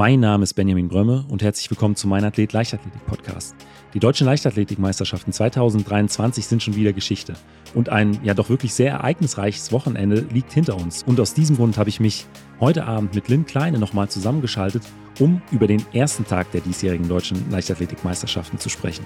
Mein Name ist Benjamin Brömme und herzlich willkommen zu Mein Athlet Leichtathletik Podcast. Die deutschen Leichtathletikmeisterschaften 2023 sind schon wieder Geschichte. Und ein ja doch wirklich sehr ereignisreiches Wochenende liegt hinter uns. Und aus diesem Grund habe ich mich heute Abend mit Lynn Kleine nochmal zusammengeschaltet, um über den ersten Tag der diesjährigen deutschen Leichtathletikmeisterschaften zu sprechen.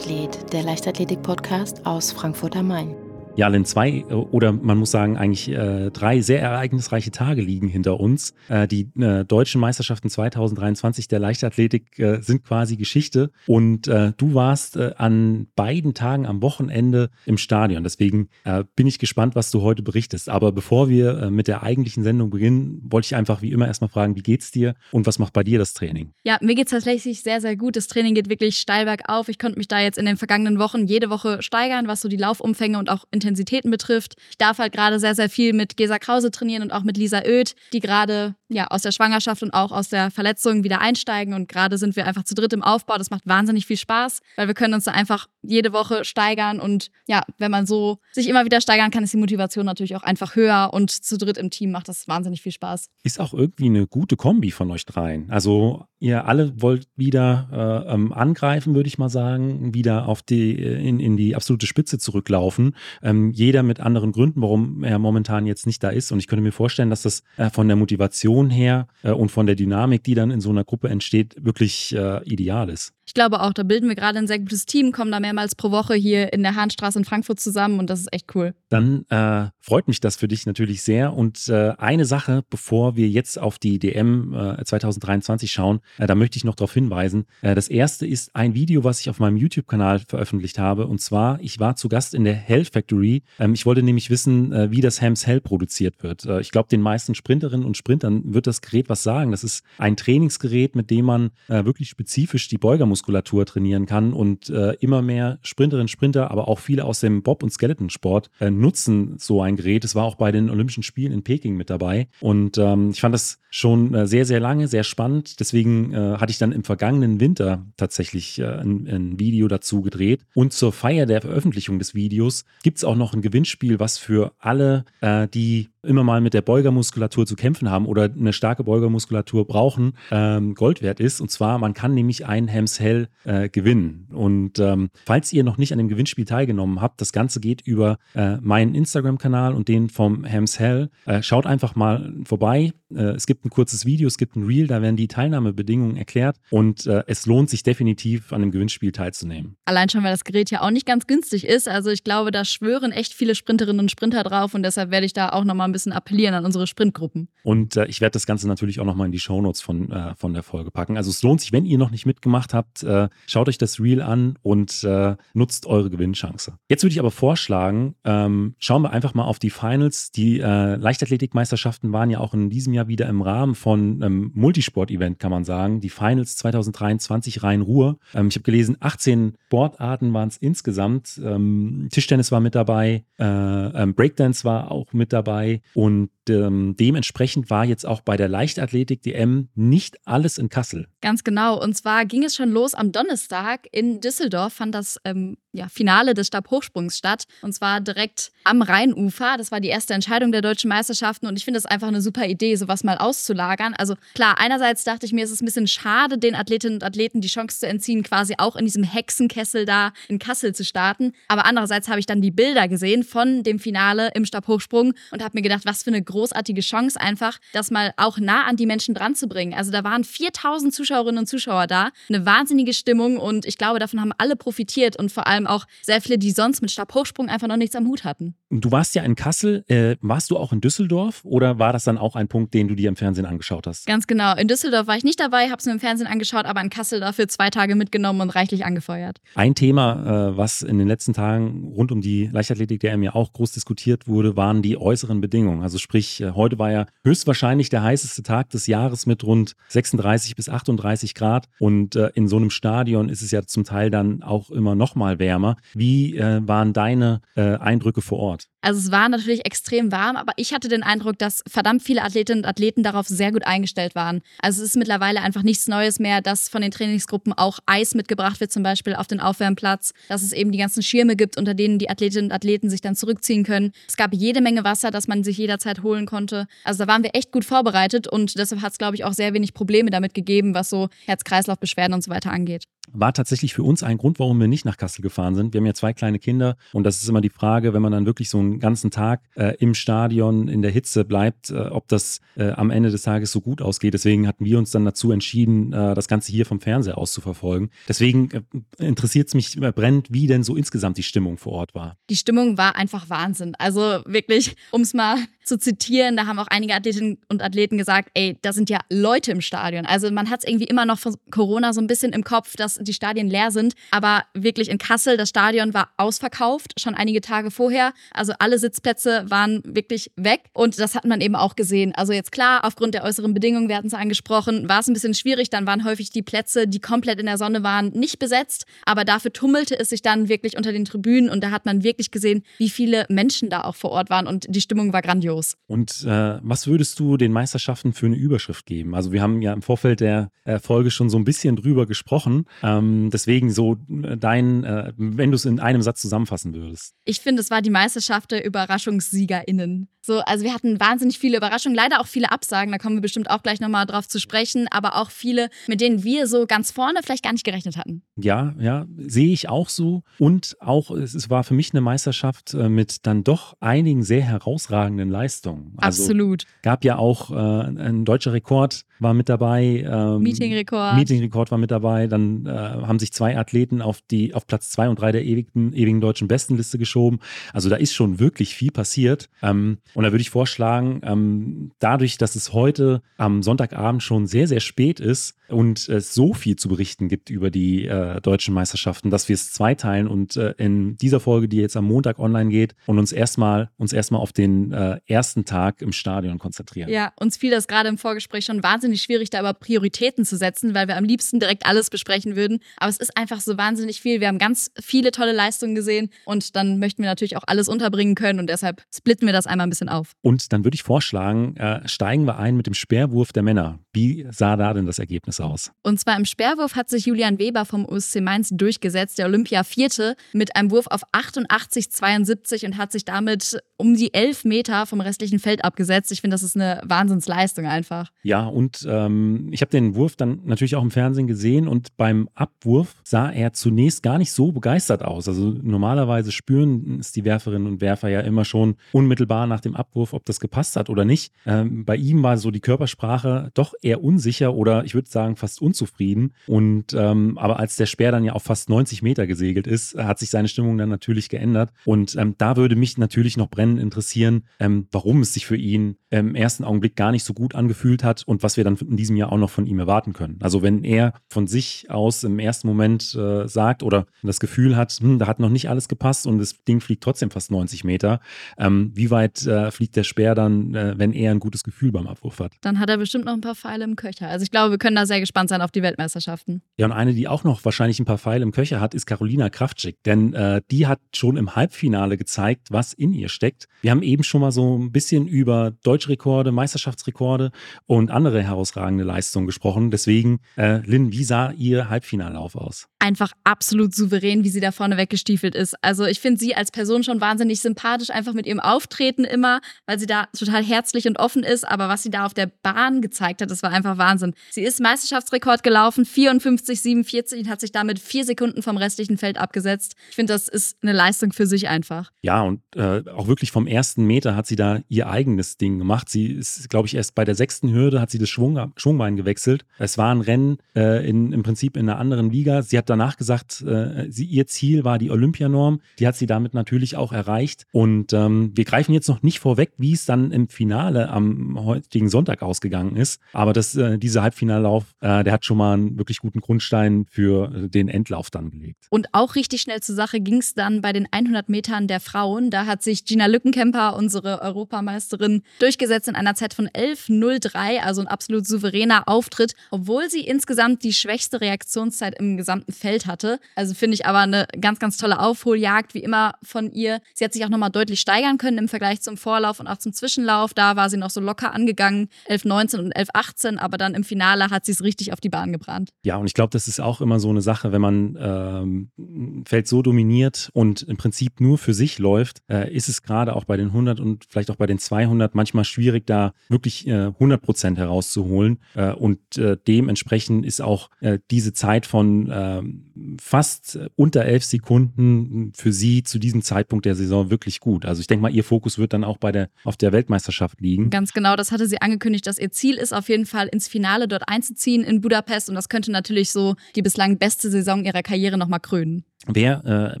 Der Leichtathletik-Podcast aus Frankfurt am Main. Ja, Allen zwei äh, oder man muss sagen eigentlich äh, drei sehr ereignisreiche Tage liegen hinter uns. Äh, die äh, deutschen Meisterschaften 2023 der Leichtathletik äh, sind quasi Geschichte und äh, du warst an beiden Tagen am Wochenende im Stadion. Deswegen bin ich gespannt, was du heute berichtest. Aber bevor wir mit der eigentlichen Sendung beginnen, wollte ich einfach wie immer erstmal fragen, wie geht's dir und was macht bei dir das Training? Ja, mir geht's tatsächlich sehr, sehr gut. Das Training geht wirklich steil bergauf. Ich konnte mich da jetzt in den vergangenen Wochen jede Woche steigern, was so die Laufumfänge und auch Intensitäten betrifft. Ich darf halt gerade sehr, sehr viel mit Gesa Krause trainieren und auch mit Lisa Oeth, die gerade ja, aus der Schwangerschaft und auch aus der Verletzung wieder einsteigen. Und gerade sind wir einfach zu dritt im Aufbau. Das macht wahnsinnig viel Spaß, weil wir können uns da einfach jede Woche steigern. Und ja, wenn man so sich immer wieder steigern kann, ist die Motivation natürlich auch einfach höher. Und zu dritt im Team macht das wahnsinnig viel Spaß. Ist auch irgendwie eine gute Kombi von euch dreien. Also ihr alle wollt wieder äh, ähm, angreifen, würde ich mal sagen, wieder auf die, in, in die absolute Spitze zurücklaufen. Ähm, jeder mit anderen Gründen, warum er momentan jetzt nicht da ist. Und ich könnte mir vorstellen, dass das äh, von der Motivation her äh, und von der Dynamik, die dann in so einer Gruppe entsteht, wirklich äh, ideal ist. Ich glaube auch, da bilden wir gerade ein sehr gutes Team, kommen da mehrmals pro Woche hier in der Hahnstraße in Frankfurt zusammen und das ist echt cool. Dann äh, freut mich das für dich natürlich sehr. Und äh, eine Sache, bevor wir jetzt auf die DM äh, 2023 schauen, äh, da möchte ich noch darauf hinweisen. Äh, das erste ist ein Video, was ich auf meinem YouTube-Kanal veröffentlicht habe. Und zwar, ich war zu Gast in der Hell Factory. Ähm, ich wollte nämlich wissen, äh, wie das Hams Hell produziert wird. ich glaube, den meisten Sprinterinnen und Sprintern wird das Gerät was sagen. Das ist ein Trainingsgerät, mit dem man wirklich spezifisch die Beugermuskulatur Muskulatur trainieren kann. Und äh, immer mehr Sprinterinnen, Sprinter, aber auch viele aus dem Bob- und Skeleton-Sport äh, nutzen so ein Gerät. Es war auch bei den Olympischen Spielen in Peking mit dabei. Und ähm, ich fand das schon äh, sehr, sehr lange, sehr spannend. Deswegen äh, hatte ich dann im vergangenen Winter tatsächlich äh, ein, ein, Video dazu gedreht. Und zur Feier der Veröffentlichung des Videos gibt es auch noch ein Gewinnspiel, was für alle, äh, die immer mal mit der Beugermuskulatur zu kämpfen haben oder eine starke Beugermuskulatur brauchen, ähm, Gold wert ist. Und zwar, man kann nämlich ein Hems Hell äh, gewinnen. Und ähm, falls ihr noch nicht an dem Gewinnspiel teilgenommen habt, das Ganze geht über äh, meinen Instagram-Kanal und den vom Hems Hell. Äh, schaut einfach mal vorbei. Äh, es gibt ein kurzes Video, es gibt ein Reel, da werden die Teilnahmebedingungen erklärt und äh, es lohnt sich definitiv an dem Gewinnspiel teilzunehmen. Allein schon, weil das Gerät ja auch nicht ganz günstig ist. Also ich glaube, da schwören echt viele Sprinterinnen und Sprinter drauf und deshalb werde ich da auch nochmal ein bisschen appellieren an unsere Sprintgruppen. Und äh, ich werde das Ganze natürlich auch nochmal in die Shownotes von, äh, von der Folge packen. Also es leicht, wenn ihr noch nicht mitgemacht habt, äh, schaut euch das Reel an und äh, nutzt eure Gewinnchance. Jetzt würde ich aber vorschlagen, ähm, schauen wir einfach mal auf die Finals. Die äh, Leichtathletikmeisterschaften waren ja auch in diesem Jahr wieder im Rahmen von einem Multisport-Event, kann man sagen. Die Finals 2023 Rhein-Ruhr. Ähm, ich habe gelesen, 18 Sportarten waren es insgesamt. Ähm, Tischtennis war mit dabei, äh, ähm, Breakdance war auch mit dabei und ähm, dementsprechend war jetzt auch bei der Leichtathletik DM nicht alles in Kassel. Ganz genau. Und zwar ging es schon los am Donnerstag in Düsseldorf, fand das ähm, ja, Finale des Stabhochsprungs statt. Und zwar direkt am Rheinufer. Das war die erste Entscheidung der deutschen Meisterschaften. Und ich finde es einfach eine super Idee, sowas mal auszulagern. Also klar, einerseits dachte ich mir, es ist ein bisschen schade, den Athletinnen und Athleten die Chance zu entziehen, quasi auch in diesem Hexenkessel da in Kassel zu starten. Aber andererseits habe ich dann die Bilder gesehen von dem Finale im Stabhochsprung und habe mir gedacht, was für eine großartige Chance einfach, das mal auch nah an die Menschen dran zu bringen. Also da waren 4000 Zuschauerinnen und Zuschauer da, eine wahnsinnige Stimmung und ich glaube, davon haben alle profitiert und vor allem auch sehr viele, die sonst mit Stabhochsprung einfach noch nichts am Hut hatten. Du warst ja in Kassel. Äh, warst du auch in Düsseldorf oder war das dann auch ein Punkt, den du dir im Fernsehen angeschaut hast? Ganz genau. In Düsseldorf war ich nicht dabei, habe es mir im Fernsehen angeschaut, aber in Kassel dafür zwei Tage mitgenommen und reichlich angefeuert. Ein Thema, äh, was in den letzten Tagen rund um die Leichtathletik der ja auch groß diskutiert wurde, waren die äußeren Bedingungen. Also sprich Sprich, äh, heute war ja höchstwahrscheinlich der heißeste Tag des Jahres mit rund 36 bis 38 Grad. Und äh, in so einem Stadion ist es ja zum Teil dann auch immer noch mal wärmer. Wie äh, waren deine äh, Eindrücke vor Ort? Also es war natürlich extrem warm, aber ich hatte den Eindruck, dass verdammt viele Athletinnen und Athleten darauf sehr gut eingestellt waren. Also es ist mittlerweile einfach nichts Neues mehr, dass von den Trainingsgruppen auch Eis mitgebracht wird, zum Beispiel auf den Aufwärmplatz, dass es eben die ganzen Schirme gibt, unter denen die Athletinnen und Athleten sich dann zurückziehen können. Es gab jede Menge Wasser, das man sich jederzeit holen konnte. Also da waren wir echt gut vorbereitet und deshalb hat es, glaube ich, auch sehr wenig Probleme damit gegeben, was so Herz-Kreislauf-Beschwerden und so weiter angeht war tatsächlich für uns ein Grund, warum wir nicht nach Kassel gefahren sind. Wir haben ja zwei kleine Kinder und das ist immer die Frage, wenn man dann wirklich so einen ganzen Tag äh, im Stadion in der Hitze bleibt, äh, ob das äh, am Ende des Tages so gut ausgeht. Deswegen hatten wir uns dann dazu entschieden, äh, das Ganze hier vom Fernseher aus zu verfolgen. Deswegen äh, interessiert es mich brennend, wie denn so insgesamt die Stimmung vor Ort war. Die Stimmung war einfach Wahnsinn. Also wirklich, um es mal zu zitieren, da haben auch einige Athletinnen und Athleten gesagt, ey, da sind ja Leute im Stadion. Also man hat es irgendwie immer noch von Corona so ein bisschen im Kopf, dass die Stadien leer sind. Aber wirklich in Kassel, das Stadion war ausverkauft, schon einige Tage vorher. Also alle Sitzplätze waren wirklich weg. Und das hat man eben auch gesehen. Also jetzt klar, aufgrund der äußeren Bedingungen, wir hatten es angesprochen, war es ein bisschen schwierig. Dann waren häufig die Plätze, die komplett in der Sonne waren, nicht besetzt. Aber dafür tummelte es sich dann wirklich unter den Tribünen. Und da hat man wirklich gesehen, wie viele Menschen da auch vor Ort waren. Und die Stimmung war grandios. Und äh, was würdest du den Meisterschaften für eine Überschrift geben? Also wir haben ja im Vorfeld der äh, Folge schon so ein bisschen drüber gesprochen. Ähm, deswegen so äh, dein, äh, wenn du es in einem Satz zusammenfassen würdest. Ich finde, es war die Meisterschaft der UberraschungssiegerInnen. So, also wir hatten wahnsinnig viele Überraschungen, leider auch viele Absagen, da kommen wir bestimmt auch gleich nochmal drauf zu sprechen, aber auch viele, mit denen wir so ganz vorne vielleicht gar nicht gerechnet hatten. Ja, ja, sehe ich auch so. Und auch, es war für mich eine Meisterschaft äh, mit dann doch einigen sehr herausragenden Leistungen. Also Absolut. Gab ja auch äh, ein deutscher Rekord war mit dabei. Ähm, Meetingrekord. Meetingrekord war mit dabei. Dann äh, haben sich zwei Athleten auf die auf Platz zwei und drei der ewigen, ewigen deutschen Bestenliste geschoben. Also da ist schon wirklich viel passiert. Ähm, und da würde ich vorschlagen, ähm, dadurch, dass es heute am Sonntagabend schon sehr, sehr spät ist und es so viel zu berichten gibt über die äh, deutschen Meisterschaften, dass wir es zweiteilen und äh, in dieser Folge, die jetzt am Montag online geht, und uns erstmal uns erstmal auf den äh, ersten Tag im Stadion konzentrieren. Ja, uns fiel das gerade im Vorgespräch schon wahnsinnig schwierig, da aber Prioritäten zu setzen, weil wir am liebsten direkt alles besprechen würden. Aber es ist einfach so wahnsinnig viel. Wir haben ganz viele tolle Leistungen gesehen und dann möchten wir natürlich auch alles unterbringen können und deshalb splitten wir das einmal ein bisschen auf. Und dann würde ich vorschlagen, äh, steigen wir ein mit dem Speerwurf der Männer. Wie sah da denn das Ergebnis aus? Und zwar im Speerwurf hat sich Julian Weber vom USC Mainz durchgesetzt, der Olympia-Vierte, mit einem Wurf auf 88,72 und hat sich damit um die 11 Meter vom restlichen Feld abgesetzt. Ich finde, das ist eine Wahnsinnsleistung einfach. Ja, und ähm, ich habe den Wurf dann natürlich auch im Fernsehen gesehen und beim Abwurf sah er zunächst gar nicht so begeistert aus. Also normalerweise spüren es die Werferinnen und Werfer ja immer schon unmittelbar nach dem Abwurf, ob das gepasst hat oder nicht. Ähm, bei ihm war so die Körpersprache doch eher unsicher oder ich würde sagen fast unzufrieden. Und ähm, aber als der Speer dann ja auf fast 90 Meter gesegelt ist, hat sich seine Stimmung dann natürlich geändert. Und ähm, da würde mich natürlich noch brennend interessieren, ähm, warum es sich für ihn im ersten Augenblick gar nicht so gut angefühlt hat und was wir dann in diesem Jahr auch noch von ihm erwarten können. Also wenn er von sich aus im ersten Moment äh, sagt oder das Gefühl hat, hm, da hat noch nicht alles gepasst und das Ding fliegt trotzdem fast 90 Meter, ähm, wie weit äh, fliegt der Speer dann, äh, wenn er ein gutes Gefühl beim Abwurf hat? Dann hat er bestimmt noch ein paar Pfeile im Köcher. Also ich glaube, wir können da sehr gespannt sein auf die Weltmeisterschaften. Ja, und eine, die auch noch wahrscheinlich ein paar Pfeile im Köcher hat, ist Carolina Kraftschick. Denn äh, die hat schon im Halbfinale gezeigt, was in ihr steckt. Wir haben eben schon mal so ein bisschen über Deutschrekorde, Meisterschaftsrekorde und andere herausragende Leistungen gesprochen. Deswegen, äh, Lynn, wie sah ihr Halbfinallauf aus? Einfach absolut souverän, wie sie da vorne weggestiefelt ist. Also ich finde sie als Person schon wahnsinnig sympathisch, einfach mit ihrem Auftreten immer, weil sie da total herzlich und offen ist. Aber was sie da auf der Bahn gezeigt hat, das war einfach Wahnsinn. Sie ist Meisterschaftsrekord gelaufen, 54,47 und hat sich damit vier Sekunden vom restlichen Feld abgesetzt. Ich finde, das ist eine Leistung für sich einfach. Ja, und äh, auch wirklich vom ersten Meter hat sie da ihr eigenes Ding gemacht. Sie ist, glaube ich, erst bei der sechsten Hürde hat sie das Schwung, Schwungbein gewechselt. Es war ein Rennen äh, in, im Prinzip in einer anderen Liga. Sie hat danach gesagt, äh, sie, ihr Ziel war die Olympianorm. Die hat sie damit natürlich auch erreicht. Und ähm, wir greifen jetzt noch nicht vorweg, wie es dann im Finale am heutigen Sonntag ausgegangen ist. Aber das, äh, dieser Halbfinallauf, äh, der hat schon mal einen wirklich guten Grundstein für äh, den Endlauf dann gelegt. Und auch richtig schnell zur Sache ging es dann bei den 100 Metern der Frauen. Da hat sich Gina Lückenkämper, unsere Europameisterin, durchgesetzt in einer Zeit von 11.03, also ein absolut souveräner Auftritt, obwohl sie insgesamt die schwächste Reaktionszeit im gesamten Feld hatte. Also finde ich aber eine ganz, ganz tolle Aufholjagd, wie immer von ihr. Sie hat sich auch nochmal deutlich steigern können im Vergleich zum Vorlauf und auch zum Zwischenlauf. Da war sie noch so locker angegangen, 11.19 und 11.18, aber dann im Finale hat sie es richtig auf die Bahn gebrannt. Ja, und ich glaube, das ist auch immer so eine Sache, wenn man ähm, Feld so dominiert und im Prinzip nur für sich läuft, äh, ist es gerade auch bei den 100 und vielleicht auch bei den 200 manchmal schwierig, da wirklich äh, 100 Prozent herauszuholen. Äh, und äh, dementsprechend ist auch äh, diese Zeit von ähm, fast unter elf Sekunden für sie zu diesem Zeitpunkt der Saison wirklich gut. Also ich denke mal, ihr Fokus wird dann auch bei der, auf der Weltmeisterschaft liegen. Ganz genau, das hatte sie angekündigt, dass ihr Ziel ist, auf jeden Fall ins Finale dort einzuziehen in Budapest. Und das könnte natürlich so die bislang beste Saison ihrer Karriere nochmal krönen. Wer äh,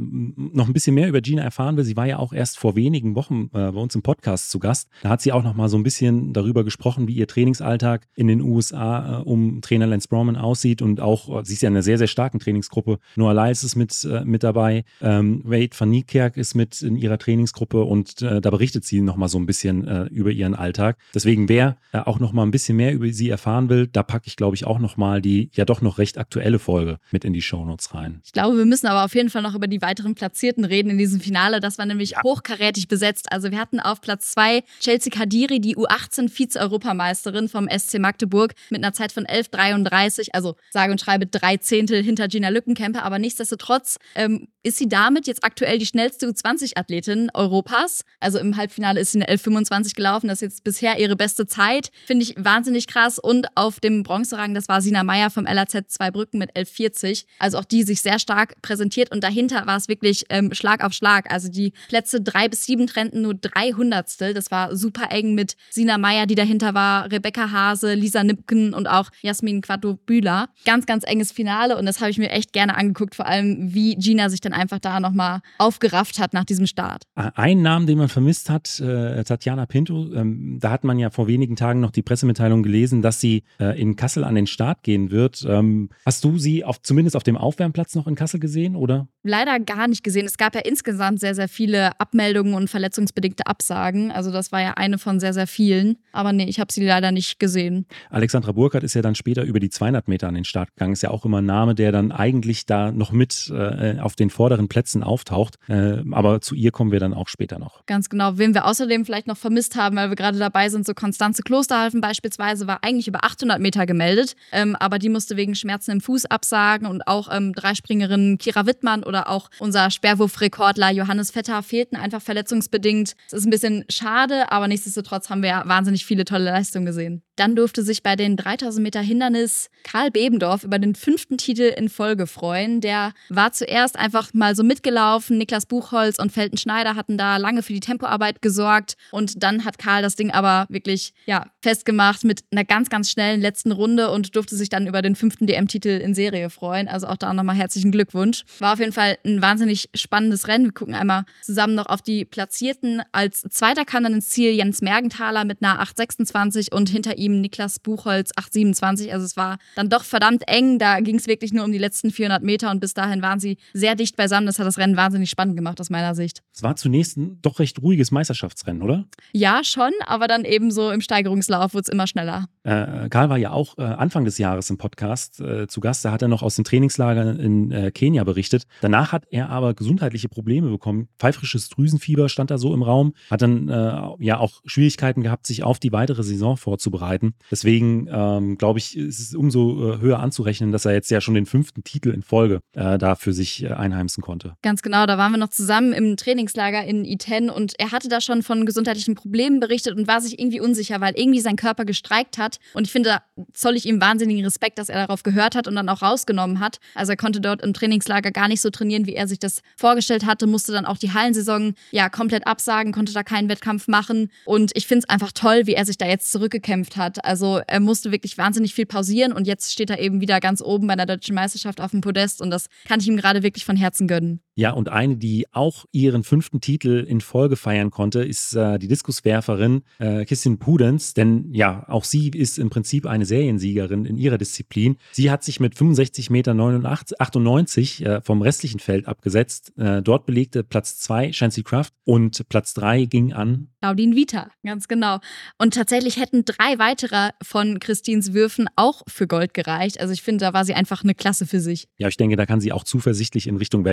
noch ein bisschen mehr über Gina erfahren will, sie war ja auch erst vor wenigen Wochen äh, bei uns im Podcast zu Gast. Da hat sie auch noch mal so ein bisschen darüber gesprochen, wie ihr Trainingsalltag in den USA äh, um Trainer Lance Browman aussieht und auch, äh, sie ist ja in einer sehr, sehr starken Trainingsgruppe. Noah Lyles ist mit, äh, mit dabei, ähm, Wade van Niekerk ist mit in ihrer Trainingsgruppe und äh, da berichtet sie noch mal so ein bisschen über ihren Alltag. Deswegen, wer auch noch mal ein bisschen mehr über sie erfahren will, da packe ich, glaube ich, auch noch mal die ja doch noch recht aktuelle Folge mit in die Shownotes rein. Ich glaube, wir müssen aber auf jeden Fall noch über die weiteren Platzierten reden in diesem Finale. Das war nämlich ja. hochkarätig besetzt. Also wir hatten auf Platz zwei Chelsea Kadiri, die U18 Vize-Europameisterin vom SC Magdeburg mit einer Zeit von 11,33, also sage und schreibe drei Zehntel hinter Gina Lückenkämper. Aber nichtsdestotrotz ähm, ist sie damit jetzt aktuell die schnellste U20-Athletin Europas. Also im Halbfinale ist sie eine 11,25 gelaufen. Das ist jetzt bisher ihre beste Zeit. Finde ich wahnsinnig krass. Und auf dem Bronzerang, das war Sina Meyer vom LAZ Zweibrücken mit 11,40. Also auch die sich sehr stark präsentiert und dahinter war es wirklich ähm, Schlag auf Schlag. Also die Plätze drei bis sieben trennten nur drei Hundertstel. Das war super eng mit Sina Meyer, die dahinter war, Rebecca Hase, Lisa Nipken und auch Jasmin Quattro-Bühler. Ganz, ganz enges Finale und das habe ich mir echt gerne angeguckt, vor allem wie Gina sich dann einfach da nochmal aufgerafft hat nach diesem Start. Ein Namen, den man vermisst hat, äh, Tatjana Pinto, ähm, da hat man ja vor wenigen Tagen noch die Pressemitteilung gelesen, dass sie äh, in Kassel an den Start gehen wird. Ähm, hast du sie auf, zumindest auf dem Aufwärmplatz noch in Kassel gesehen, oder? Leider gar nicht gesehen. Es gab ja insgesamt sehr, sehr viele Abmeldungen und verletzungsbedingte Absagen. Also das war ja eine von sehr, sehr vielen. Aber nee, ich habe sie leider nicht gesehen. Alexandra Burkhardt ist ja dann später über die 200 Meter an den Start gegangen. Ist ja auch immer ein Name, der dann eigentlich da noch mit äh, auf den vorderen Plätzen auftaucht. Äh, aber zu ihr kommen wir dann auch später noch. Ganz genau. Wen wir außerdem vielleicht noch vermisst haben, weil wir gerade dabei sind, so Konstanze Klosterhalfen beispielsweise war eigentlich über 800 Meter gemeldet. Ähm, aber die musste wegen Schmerzen im Fuß absagen und auch ähm, Dreispringerin Kira Wittmann oder auch unser Sperrwurfrekordler Johannes Vetter fehlten einfach verletzungsbedingt. Es ist ein bisschen schade, aber nichtsdestotrotz haben wir wahnsinnig viele tolle Leistungen gesehen. Dann durfte sich bei den 3000 Meter Hindernis Karl Bebendorf über den fünften Titel in Folge freuen. Der war zuerst einfach mal so mitgelaufen. Niklas Buchholz und Felten Schneider hatten da lange für die Tempoarbeit gesorgt. Und dann hat Karl das Ding aber wirklich ja, festgemacht mit einer ganz, ganz schnellen letzten Runde und durfte sich dann über den fünften DM-Titel in Serie freuen. Also auch da nochmal herzlichen Glückwunsch. War auf jeden Fall ein wahnsinnig spannendes Rennen. Wir gucken einmal zusammen noch auf die Platzierten. Als zweiter kam dann ins Ziel Jens Mergenthaler mit einer 8,26 und hinter ihm ihm Niklas Buchholz 8,27. Also es war dann doch verdammt eng. Da ging es wirklich nur um die letzten 400 Meter und bis dahin waren sie sehr dicht beisammen. Das hat das Rennen wahnsinnig spannend gemacht aus meiner Sicht. Es war zunächst ein doch recht ruhiges Meisterschaftsrennen, oder? Ja, schon, aber dann eben so im Steigerungslauf wurde es immer schneller. Äh, Karl war ja auch äh, Anfang des Jahres im Podcast äh, zu Gast. Da hat er noch aus dem Trainingslager in äh, Kenia berichtet. Danach hat er aber gesundheitliche Probleme bekommen. Pfeifrisches Drüsenfieber stand da so im Raum. Hat dann äh, ja auch Schwierigkeiten gehabt, sich auf die weitere Saison vorzubereiten arbeiten. Deswegen ähm, glaube ich, ist es umso äh, höher anzurechnen, dass er jetzt ja schon den fünften Titel in Folge äh, da für sich äh, einheimsen konnte. Ganz genau, da waren wir noch zusammen im Trainingslager in Iten und er hatte da schon von gesundheitlichen Problemen berichtet und war sich irgendwie unsicher, weil irgendwie sein Körper gestreikt hat. Und ich finde, da zoll ich ihm wahnsinnigen Respekt, dass er darauf gehört hat und dann auch rausgenommen hat. Also er konnte dort im Trainingslager gar nicht so trainieren, wie er sich das vorgestellt hatte, musste dann auch die Hallensaison ja komplett absagen, konnte da keinen Wettkampf machen. Und ich finde es einfach toll, wie er sich da jetzt zurückgekämpft hat hat. Also er musste wirklich wahnsinnig viel pausieren und jetzt steht er eben wieder ganz oben bei der deutschen Meisterschaft auf dem Podest und das kann ich ihm gerade wirklich von Herzen gönnen. Ja, und eine, die auch ihren fünften Titel in Folge feiern konnte, ist äh, die Diskuswerferin äh, Kissin Pudens. Denn ja, auch sie ist im Prinzip eine Seriensiegerin in ihrer Disziplin. Sie hat sich mit 65,98 Meter äh, vom restlichen Feld abgesetzt. Äh, dort belegte Platz 2 Shancy Kraft und Platz 3 ging an Claudine Vita, ganz genau. Und tatsächlich hätten drei weitere von Christins Würfen auch für Gold gereicht. Also ich finde, da war sie einfach eine Klasse für sich. Ja, ich denke, da kann sie auch zuversichtlich in Richtung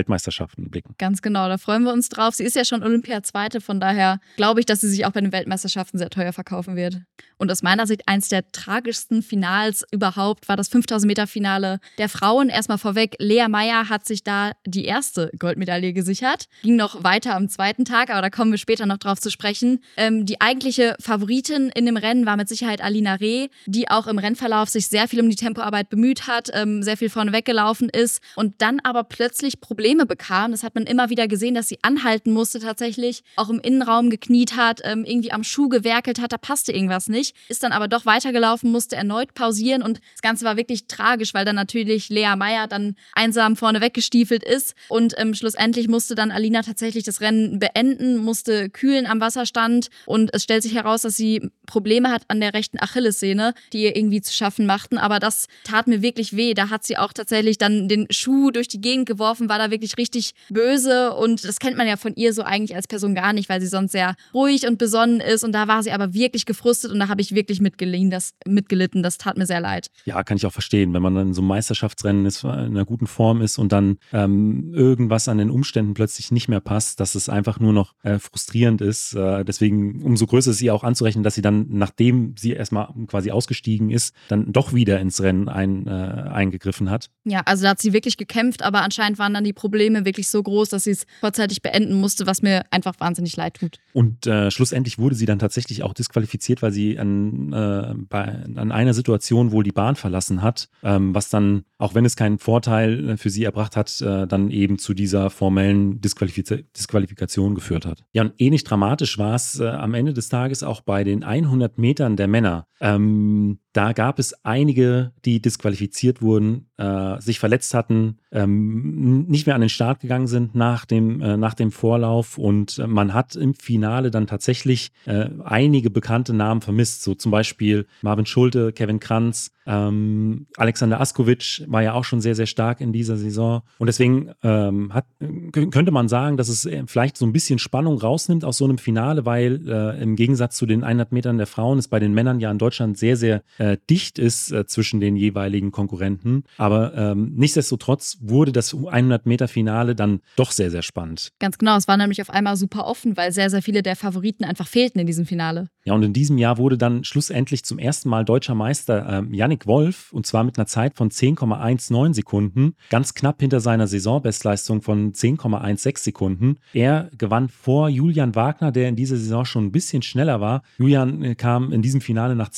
Weltmeisterschaften blicken. Ganz genau, da freuen wir uns drauf. Sie ist ja schon Olympia-Zweite, von daher glaube ich, dass sie sich auch bei den Weltmeisterschaften sehr teuer verkaufen wird. Und aus meiner Sicht eins der tragischsten Finals überhaupt war das 5000 Meter Finale der Frauen. Erstmal vorweg, Lea Meyer hat sich da die erste Goldmedaille gesichert. Ging noch weiter am zweiten Tag, aber da kommen wir später noch drauf zu sprechen. Ähm, die eigentliche Favoritin in dem Rennen war mit Sicherheit Alina Reh, die auch im Rennverlauf sich sehr viel um die Tempoarbeit bemüht hat, ähm, sehr viel vorne weggelaufen ist und dann aber plötzlich Probleme bekam. Das hat man immer wieder gesehen, dass sie anhalten musste tatsächlich, auch im Innenraum gekniet hat, ähm, irgendwie am Schuh gewerkelt hat, da passte irgendwas nicht, ist dann aber doch weitergelaufen, musste erneut pausieren und das Ganze war wirklich tragisch, weil dann natürlich Lea Meyer dann einsam vorne weggestiefelt ist und ähm, schlussendlich musste dann Alina tatsächlich das Rennen beenden, musste kühlen am Wasserstand und es stellt sich heraus, dass sie Probleme hat an der rechten Achillessehne, die ihr irgendwie zu schaffen machten, aber das tat mir wirklich weh. Da hat sie auch tatsächlich dann den Schuh durch die Gegend geworfen, war da wirklich richtig böse und das kennt man ja von ihr so eigentlich als Person gar nicht, weil sie sonst sehr ruhig und besonnen ist und da war sie aber wirklich gefrustet und da habe ich wirklich mitgelitten das, mitgelitten. Das tat mir sehr leid. Ja, kann ich auch verstehen, wenn man dann in so einem Meisterschaftsrennen ist, in einer guten Form ist und dann ähm, irgendwas an den Umständen plötzlich nicht mehr passt, dass es einfach nur noch äh, frustrierend ist. Äh, deswegen umso größer ist sie auch anzurechnen, dass sie dann, nachdem sie erstmal quasi ausgestiegen ist, dann doch wieder ins Rennen ein, äh, eingegriffen hat. Ja, also da hat sie wirklich gekämpft, aber anscheinend waren dann die Probleme wirklich so groß, dass sie es vorzeitig beenden musste, was mir einfach wahnsinnig leid tut. Und äh, schlussendlich wurde sie dann tatsächlich auch disqualifiziert, weil sie an, äh, bei, an einer Situation wohl die Bahn verlassen hat, ähm, was dann, auch wenn es keinen Vorteil äh, für sie erbracht hat, äh, dann eben zu dieser formellen Disqualifiz Disqualifikation geführt hat. Ja, und ähnlich dramatisch war es äh, am Ende des Tages auch bei den 100 Metern der Männer. Ähm, da gab es einige, die disqualifiziert wurden, äh, sich verletzt hatten, ähm, nicht mehr an den Start gegangen sind nach dem, äh, nach dem Vorlauf. Und äh, man hat im Finale dann tatsächlich äh, einige bekannte Namen vermisst, so zum Beispiel Marvin Schulte, Kevin Kranz, ähm, Alexander Askovic war ja auch schon sehr, sehr stark in dieser Saison. Und deswegen ähm, hat, könnte man sagen, dass es äh, vielleicht so ein bisschen Spannung rausnimmt aus so einem Finale, weil äh, im Gegensatz zu den 100 Metern der Frauen es bei den Männern ja in Deutschland sehr, sehr äh, dicht ist äh, zwischen den jeweiligen Konkurrenten. Aber ähm, nichtsdestotrotz wurde das 100 Meter Finale dann doch sehr, sehr spannend. Ganz genau, es war nämlich auf einmal super offen, weil sehr, sehr viele der Favoriten einfach fehlten in diesem Finale. Ja, und in diesem Jahr wurde dann schlussendlich zum ersten Mal deutscher Meister ähm, Yannick Wolf und zwar mit einer Zeit von 10,19 Sekunden, ganz knapp hinter seiner Saisonbestleistung von 10,16 Sekunden. Er gewann vor Julian Wagner, der in dieser Saison schon ein bisschen schneller war. Julian äh, kam in diesem Finale nach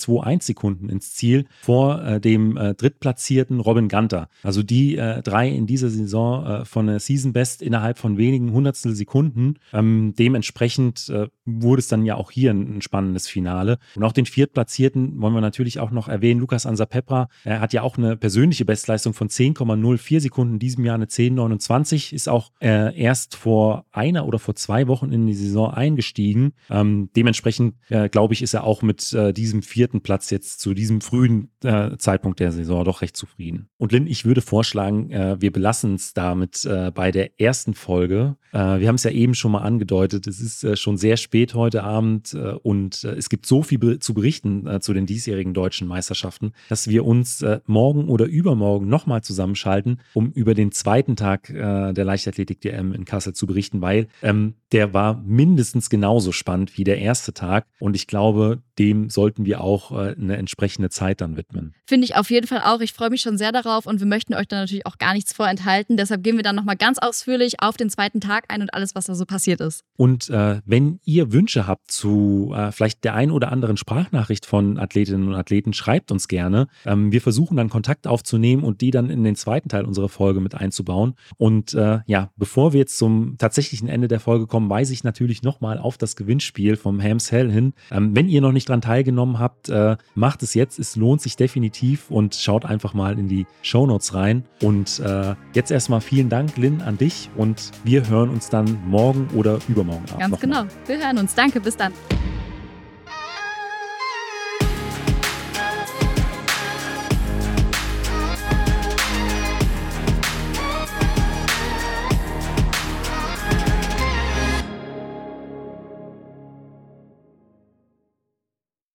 10,21 Sekunden ins Ziel vor äh, dem äh, drittplatzierten Robin Ganter. Also die äh, drei in dieser Saison äh, von der Season Best innerhalb von wenigen Hundertstel Sekunden. Ähm, dementsprechend äh, wurde es dann ja auch hier ein, ein, spannendes Finale. Und auch den Viertplatzierten wollen wir natürlich auch noch erwähnen, Lukas Ansapepra. Er hat ja auch eine persönliche Bestleistung von 10,04 Sekunden, in diesem Jahr eine 10,29, ist auch äh, erst vor einer oder vor zwei Wochen in die Saison eingestiegen. Ähm, dementsprechend, glaube ich, ist er auch mit diesem vierten Platz jetzt zu diesem frühen äh, Zeitpunkt der Saison doch recht zufrieden. Und Lynn, ich würde vorschlagen, äh, wir belassen es damit äh, bei der ersten Folge. wir haben es ja eben schon mal angedeutet, es ist schon sehr spät heute Abend und es gibt so viel zu berichten zu den diesjährigen deutschen Meisterschaften, dass wir uns morgen oder übermorgen nochmal zusammenschalten, um über den zweiten Tag der Leichtathletik-DM in Kassel zu berichten, weil ähm, der war mindestens genauso spannend wie der erste Tag und ich glaube, dem sollten wir auch eine entsprechende Zeit dann widmen. Finde ich auf jeden Fall auch. Ich freue mich schon sehr darauf und wir möchten euch da natürlich auch gar nichts vorenthalten. Deshalb gehen wir dann nochmal ganz ausführlich auf den zweiten Tag ein und alles, was da so passiert ist. Und äh, wenn ihr ihr Wünsche habt zu äh, vielleicht der einen oder anderen Sprachnachricht von Athletinnen und Athleten, schreibt uns gerne. Ähm, wir versuchen dann Kontakt aufzunehmen und die dann in den zweiten Teil unserer Folge mit einzubauen. Und äh, ja, bevor wir jetzt zum tatsächlichen Ende der Folge kommen, weise ich natürlich nochmal auf das Gewinnspiel vom Hams Hell hin. Ähm, wenn ihr noch nicht dran teilgenommen habt, äh, macht es jetzt. Es lohnt sich definitiv und schaut einfach mal in die Show Notes rein. Und äh, jetzt erstmal vielen Dank, Lynn, an dich und wir hören uns dann morgen oder übermorgen Abend. Ganz genau. Wir hören uns. Danke, bis dann.